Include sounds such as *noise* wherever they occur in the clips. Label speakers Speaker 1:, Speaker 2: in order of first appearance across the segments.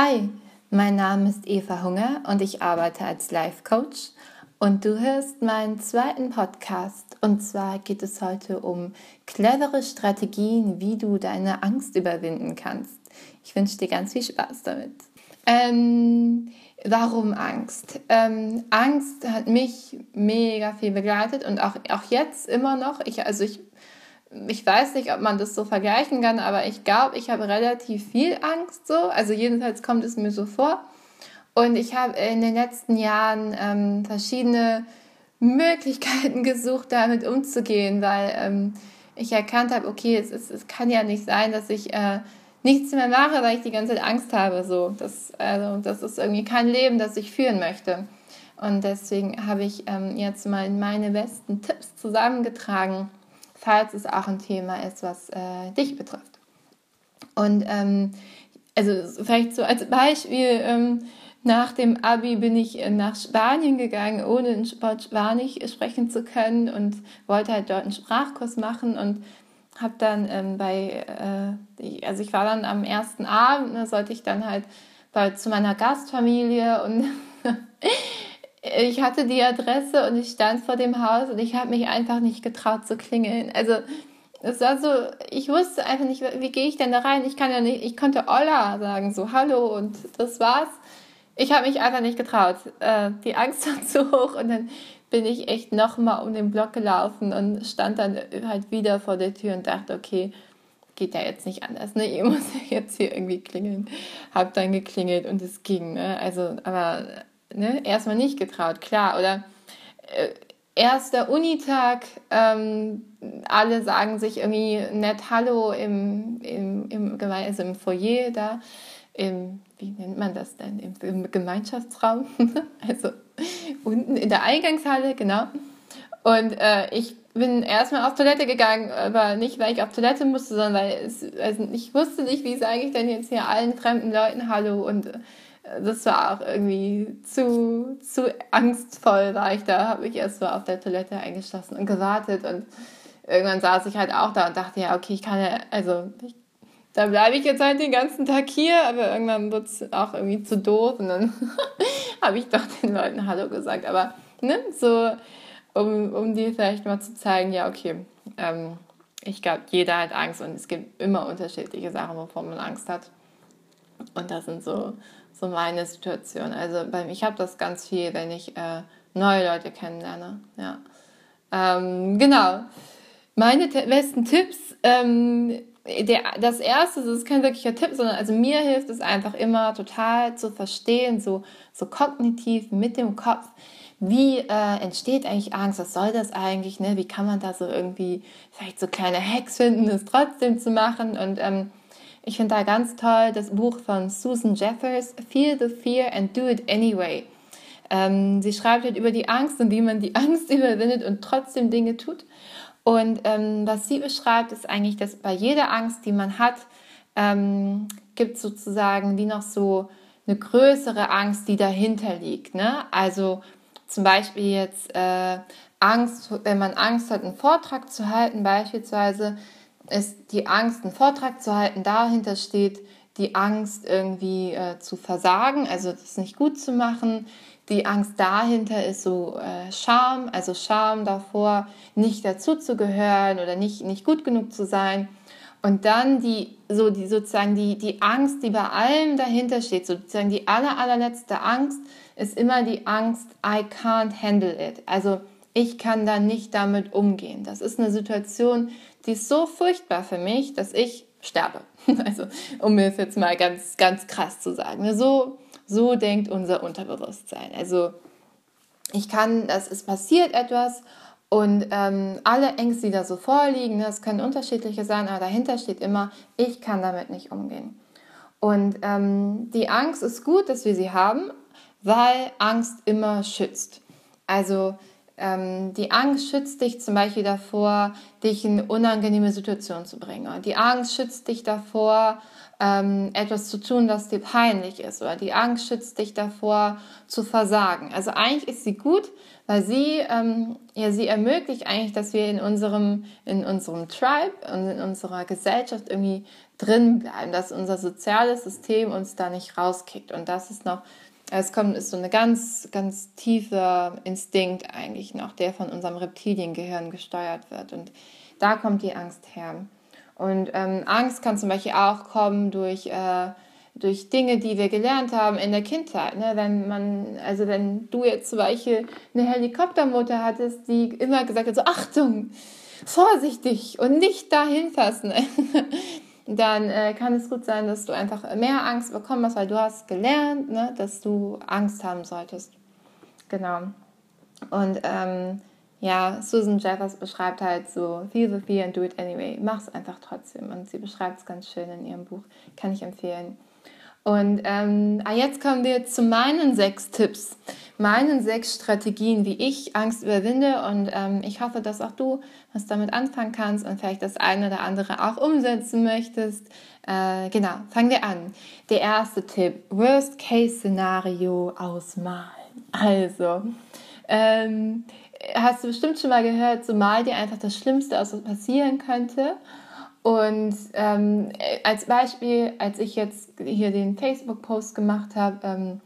Speaker 1: Hi, mein Name ist Eva Hunger und ich arbeite als Life Coach und du hörst meinen zweiten Podcast und zwar geht es heute um clevere Strategien, wie du deine Angst überwinden kannst. Ich wünsche dir ganz viel Spaß damit. Ähm, warum Angst? Ähm, Angst hat mich mega viel begleitet und auch, auch jetzt immer noch. Ich, also ich ich weiß nicht, ob man das so vergleichen kann, aber ich glaube, ich habe relativ viel Angst so. Also jedenfalls kommt es mir so vor. Und ich habe in den letzten Jahren ähm, verschiedene Möglichkeiten *laughs* gesucht, damit umzugehen, weil ähm, ich erkannt habe, okay, es, ist, es kann ja nicht sein, dass ich äh, nichts mehr mache, weil ich die ganze Zeit Angst habe. So, das, also, das ist irgendwie kein Leben, das ich führen möchte. Und deswegen habe ich ähm, jetzt mal meine besten Tipps zusammengetragen falls es auch ein Thema ist, was äh, dich betrifft. Und ähm, also vielleicht so als Beispiel, ähm, nach dem Abi bin ich äh, nach Spanien gegangen, ohne in Sport Spanisch sprechen zu können und wollte halt dort einen Sprachkurs machen und habe dann ähm, bei, äh, also ich war dann am ersten Abend, da sollte ich dann halt bei, zu meiner Gastfamilie und *laughs* ich hatte die Adresse und ich stand vor dem Haus und ich habe mich einfach nicht getraut zu klingeln. Also es war so, ich wusste einfach nicht, wie gehe ich denn da rein? Ich kann ja nicht, ich konnte Olla sagen, so Hallo und das war's. Ich habe mich einfach nicht getraut. Äh, die Angst *laughs* war zu hoch und dann bin ich echt nochmal um den Block gelaufen und stand dann halt wieder vor der Tür und dachte, okay, geht ja jetzt nicht anders, ne? Ich *laughs* muss jetzt hier irgendwie klingeln. Hab dann geklingelt und es ging, ne? Also, aber ne, erstmal nicht getraut, klar. Oder äh, erster Unitag, ähm, alle sagen sich irgendwie nett Hallo im, im, im, also im Foyer da, im, wie nennt man das denn, im, im Gemeinschaftsraum, *laughs* also unten in der Eingangshalle, genau. Und äh, ich bin erstmal auf Toilette gegangen, aber nicht, weil ich auf Toilette musste, sondern weil es, also ich wusste nicht, wie sage ich denn jetzt hier allen fremden Leuten Hallo und das war auch irgendwie zu, zu angstvoll, war ich da, habe ich erst so auf der Toilette eingeschlossen und gewartet und irgendwann saß ich halt auch da und dachte, ja, okay, ich kann ja, also ich, da bleibe ich jetzt halt den ganzen Tag hier, aber irgendwann wird es auch irgendwie zu doof und dann *laughs* habe ich doch den Leuten Hallo gesagt, aber ne, so, um, um dir vielleicht mal zu zeigen, ja, okay, ähm, ich glaube, jeder hat Angst und es gibt immer unterschiedliche Sachen, wovon man Angst hat. Und das sind so, so meine Situation. Also bei ich habe das ganz viel, wenn ich äh, neue Leute kennenlerne. Ja. Ähm, genau. Meine besten Tipps, ähm, der, das erste, das ist kein wirklicher Tipp, sondern also mir hilft es einfach immer total zu verstehen, so, so kognitiv mit dem Kopf, wie äh, entsteht eigentlich Angst, was soll das eigentlich, ne? wie kann man da so irgendwie vielleicht so kleine Hacks finden, es trotzdem zu machen und ähm, ich finde da ganz toll das Buch von Susan Jeffers, Feel the Fear and Do It Anyway. Ähm, sie schreibt halt über die Angst und wie man die *laughs* Angst überwindet und trotzdem Dinge tut. Und ähm, was sie beschreibt, ist eigentlich, dass bei jeder Angst, die man hat, ähm, gibt es sozusagen wie noch so eine größere Angst, die dahinter liegt. Ne? Also zum Beispiel jetzt äh, Angst, wenn man Angst hat, einen Vortrag zu halten, beispielsweise, ist die Angst, einen Vortrag zu halten, dahinter steht die Angst, irgendwie äh, zu versagen, also das nicht gut zu machen. Die Angst dahinter ist so äh, Scham, also Scham davor, nicht dazuzugehören oder nicht, nicht gut genug zu sein. Und dann die, so die, sozusagen die, die Angst, die bei allem dahinter steht, sozusagen die aller, allerletzte Angst, ist immer die Angst, I can't handle it. Also ich kann da nicht damit umgehen. Das ist eine Situation, die ist so furchtbar für mich, dass ich sterbe. *laughs* Also, um es jetzt mal ganz, ganz krass zu sagen. So, so denkt unser Unterbewusstsein. Also, ich kann, das ist passiert etwas und ähm, alle Ängste, die da so vorliegen, das können unterschiedliche sein, aber dahinter steht immer, ich kann damit nicht umgehen. Und ähm, die Angst ist gut, dass wir sie haben, weil Angst immer schützt. Also ähm, die Angst schützt dich zum Beispiel davor, dich in unangenehme Situationen zu bringen. Die Angst schützt dich davor, ähm, etwas zu tun, das dir peinlich ist. Oder die Angst schützt dich davor, zu versagen. Also eigentlich ist sie gut, weil sie, ähm, ja, sie ermöglicht eigentlich, dass wir in unserem, in unserem Tribe und in unserer Gesellschaft irgendwie drin bleiben, dass unser soziales System uns da nicht rauskickt. Und das ist noch, es kommt, ist so eine ganz, ganz tiefe Instinkt eigentlich noch, der von unserem Reptiliengehirn gesteuert wird. Und da kommt die Angst her. Und ähm, Angst kann zum Beispiel auch kommen durch, äh, durch Dinge, die wir gelernt haben in der Kindheit. Ne? Wenn man, also wenn du jetzt zum Beispiel eine Helikoptermutter hattest, die immer gesagt hat, so Achtung, vorsichtig und nicht dahin fassen, *laughs* dann äh, kann es gut sein, dass du einfach mehr Angst bekommen hast, weil du hast gelernt, ne, dass du Angst haben solltest. Genau. Und ähm, ja, Susan Jeffers beschreibt halt so, feel the fear and do it anyway. Mach's einfach trotzdem. Und sie beschreibt es ganz schön in ihrem Buch. Kann ich empfehlen. Und ähm, ah, jetzt kommen wir zu meinen sechs Tipps, meinen sechs Strategien, wie ich Angst überwinde. Und ähm, ich hoffe, dass auch du was damit anfangen kannst und vielleicht das eine oder andere auch umsetzen möchtest. Äh, genau, fangen wir an. Der erste Tipp, Worst-Case-Szenario ausmalen. Also, ähm, hast du bestimmt schon mal gehört, so mal dir einfach das Schlimmste aus, was passieren könnte. Und ähm, als Beispiel, als ich jetzt hier den Facebook-Post gemacht habe, ähm,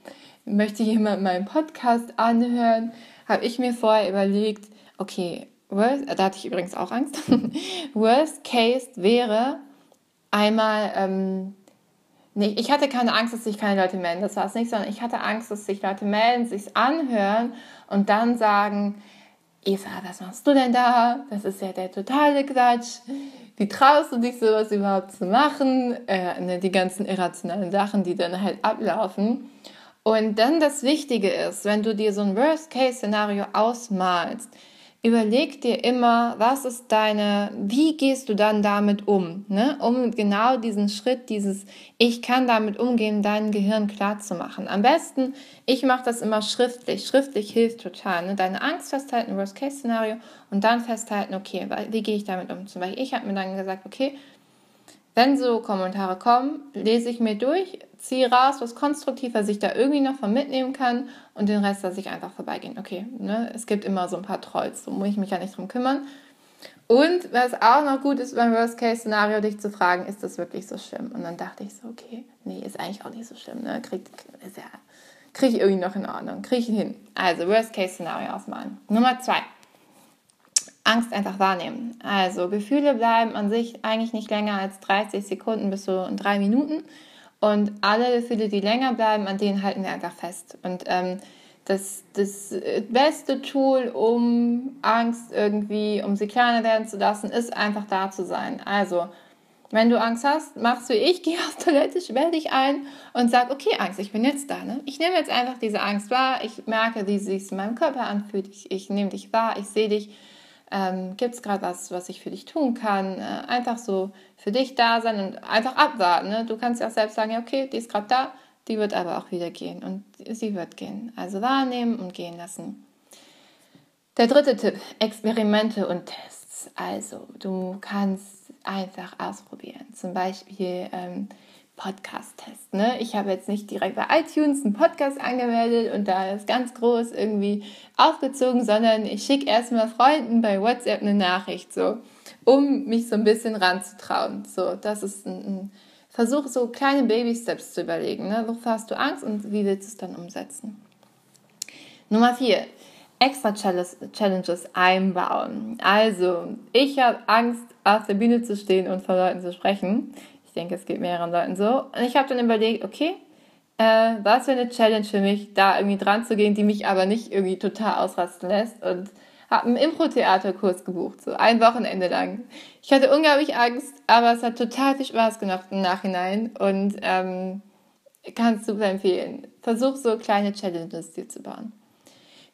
Speaker 1: möchte jemand meinen Podcast anhören, habe ich mir vorher überlegt, okay, worst, da hatte ich übrigens auch Angst, *laughs* worst case wäre einmal, ähm, nee, ich hatte keine Angst, dass sich keine Leute melden, das war es nicht, sondern ich hatte Angst, dass sich Leute melden, sich anhören und dann sagen, Eva, was machst du denn da? Das ist ja der totale Quatsch. Wie traust du dich, sowas überhaupt zu machen? Äh, ne, die ganzen irrationalen Sachen, die dann halt ablaufen. Und dann das Wichtige ist, wenn du dir so ein Worst-Case-Szenario ausmalst, überleg dir immer, was ist deine, wie gehst du dann damit um, ne? um genau diesen Schritt, dieses Ich kann damit umgehen, dein Gehirn klar zu machen. Am besten, ich mache das immer schriftlich. Schriftlich hilft total. Ne? Deine Angst festhalten, Worst-Case-Szenario und dann festhalten, okay, wie gehe ich damit um? Zum Beispiel, ich habe mir dann gesagt, okay, wenn so Kommentare kommen, lese ich mir durch, ziehe raus, was konstruktiv, was ich da irgendwie noch von mitnehmen kann und den Rest lasse ich einfach vorbeigehen. Okay, ne? es gibt immer so ein paar Trolls, so muss ich mich ja nicht drum kümmern. Und was auch noch gut ist beim Worst-Case-Szenario, dich zu fragen, ist das wirklich so schlimm? Und dann dachte ich so, okay, nee, ist eigentlich auch nicht so schlimm. Ne? Krieg, ist ja, krieg ich irgendwie noch in Ordnung, kriege ich hin. Also Worst-Case-Szenario ausmalen. Nummer zwei. Angst einfach wahrnehmen. Also Gefühle bleiben an sich eigentlich nicht länger als 30 Sekunden bis so drei Minuten. Und alle Gefühle, die länger bleiben, an denen halten wir einfach fest. Und ähm, das, das beste Tool, um Angst irgendwie, um sie kleiner werden zu lassen, ist einfach da zu sein. Also, wenn du Angst hast, machst du ich, *laughs* geh auf Toilette, sperr dich ein und sag, okay, Angst, ich bin jetzt da. Ne? Ich nehme jetzt einfach diese Angst wahr. Ich merke, wie sie sich in meinem Körper anfühlt. Ich, ich nehme dich wahr, ich sehe dich ähm, gibt es gerade was, was ich für dich tun kann? Äh, einfach so für dich da sein und einfach abwarten. Ne? Du kannst ja auch selbst sagen, ja, okay, die ist gerade da, die wird aber auch wieder gehen und sie wird gehen. Also wahrnehmen und gehen lassen. Der dritte Tipp, Experimente und Tests. Also du kannst einfach ausprobieren. Zum Beispiel ähm, Podcast-Test. Ne? Ich habe jetzt nicht direkt bei iTunes einen Podcast angemeldet und da ist ganz groß irgendwie aufgezogen, sondern ich schicke erstmal Freunden bei WhatsApp eine Nachricht, so, um mich so ein bisschen ranzutrauen. So, das ist ein, ein Versuch, so kleine Baby-Steps zu überlegen. Ne? Wovor hast du Angst und wie willst du es dann umsetzen? Nummer vier. Extra Challenges einbauen. Also, ich habe Angst, auf der Bühne zu stehen und vor Leuten zu sprechen. Ich denke, es geht mehreren Leuten so. Und ich habe dann überlegt, okay, äh, was für eine Challenge für mich, da irgendwie dran zu gehen, die mich aber nicht irgendwie total ausrasten lässt. Und habe einen Impro-Theaterkurs gebucht, so ein Wochenende lang. Ich hatte unglaublich Angst, aber es hat total viel Spaß gemacht im Nachhinein und ähm, kann es super empfehlen. Versuch so kleine Challenges dir zu bauen.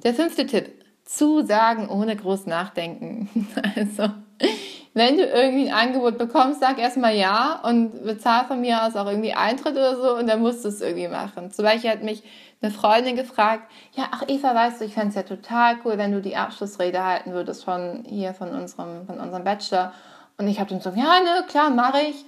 Speaker 1: Der fünfte Tipp, zusagen ohne groß nachdenken. *laughs* Also wenn du irgendwie ein Angebot bekommst, sag erstmal ja und bezahl von mir aus auch irgendwie Eintritt oder so und dann musst du es irgendwie machen. Zum Beispiel hat mich eine Freundin gefragt, ja, ach Eva, weißt du, ich fände es ja total cool, wenn du die Abschlussrede halten würdest von hier, von unserem, von unserem Bachelor. Und ich habe dann so, ja, ne, klar, mache ich.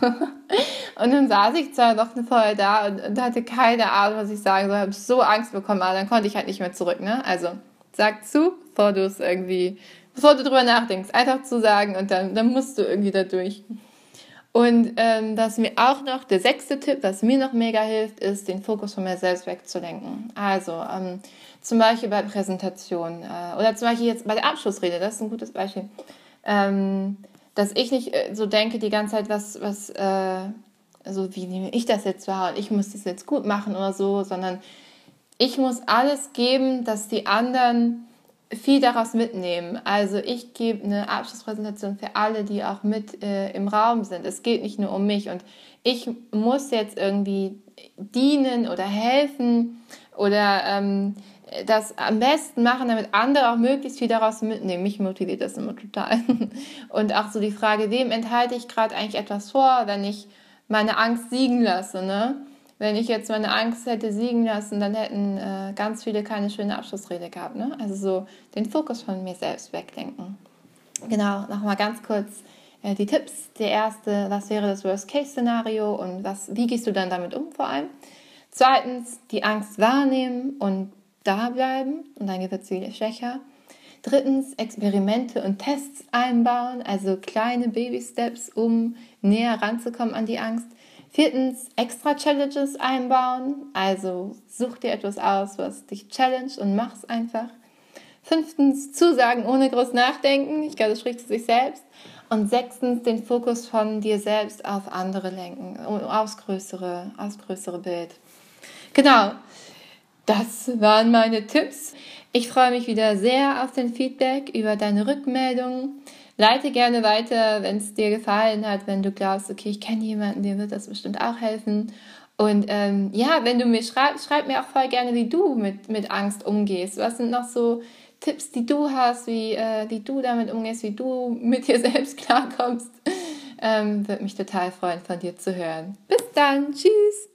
Speaker 1: *laughs* und dann saß ich zwar noch eine Woche da und, und, hatte keine Ahnung, was ich sagen soll, habe so Angst bekommen, aber dann konnte ich halt nicht mehr zurück, ne? Also, sag zu, bevor du es irgendwie, bevor du drüber nachdenkst, einfach zu sagen und dann, dann musst du irgendwie da durch. Und ähm, was mir auch noch, der sechste Tipp, was mir noch mega hilft, ist, den Fokus von mir selbst wegzulenken. Also ähm, zum Beispiel bei Präsentationen äh, oder zum Beispiel jetzt bei der Abschlussrede, das ist ein gutes Beispiel. Ähm, dass ich nicht äh, so denke die ganze Zeit, was, was, äh, also wie nehme ich das jetzt wahr und ich muss das jetzt gut machen oder so, sondern ich muss alles geben, dass die anderen viel daraus mitnehmen. Also ich gebe eine Abschlusspräsentation für alle, die auch mit äh, im Raum sind. Es geht nicht nur um mich und ich muss jetzt irgendwie dienen oder helfen oder ähm, das am besten machen, damit andere auch möglichst viel daraus mitnehmen. Mich motiviert das immer total. *laughs* Und auch so die Frage, wem enthalte ich gerade eigentlich etwas vor, wenn ich meine Angst siegen lasse, ne? Wenn ich jetzt meine Angst hätte siegen lassen, dann hätten äh, ganz viele keine schöne Abschlussrede gehabt. Ne? Also so den Fokus von mir selbst weglenken. Genau, nochmal ganz kurz äh, die Tipps. Der erste, was wäre das Worst-Case-Szenario und was, wie gehst du dann damit um vor allem? Zweitens, die Angst wahrnehmen und da bleiben und dann wird sie schwächer. Drittens, Experimente und Tests einbauen, also kleine Baby-Steps, um näher ranzukommen an die Angst. Viertens, extra Challenges einbauen. Also such dir etwas aus, was dich challenged und mach's einfach. Fünftens, Zusagen ohne groß nachdenken. Ich glaube, das spricht zu sich selbst. Und sechstens, den Fokus von dir selbst auf andere lenken, aufs größere, aufs größere Bild. Genau, das waren meine Tipps. Ich freue mich wieder sehr auf den Feedback über deine Rückmeldungen. Leite gerne weiter, wenn es dir gefallen hat, wenn du glaubst, okay, ich kenne jemanden, dem wird das bestimmt auch helfen. Und ähm, ja, wenn du mir schreibst, schreib mir auch voll gerne, wie du mit, mit Angst umgehst. Was sind noch so Tipps, die du hast, wie, äh, wie du damit umgehst, wie du mit dir selbst klarkommst? Ähm, Würde mich total freuen, von dir zu hören. Bis dann. Tschüss.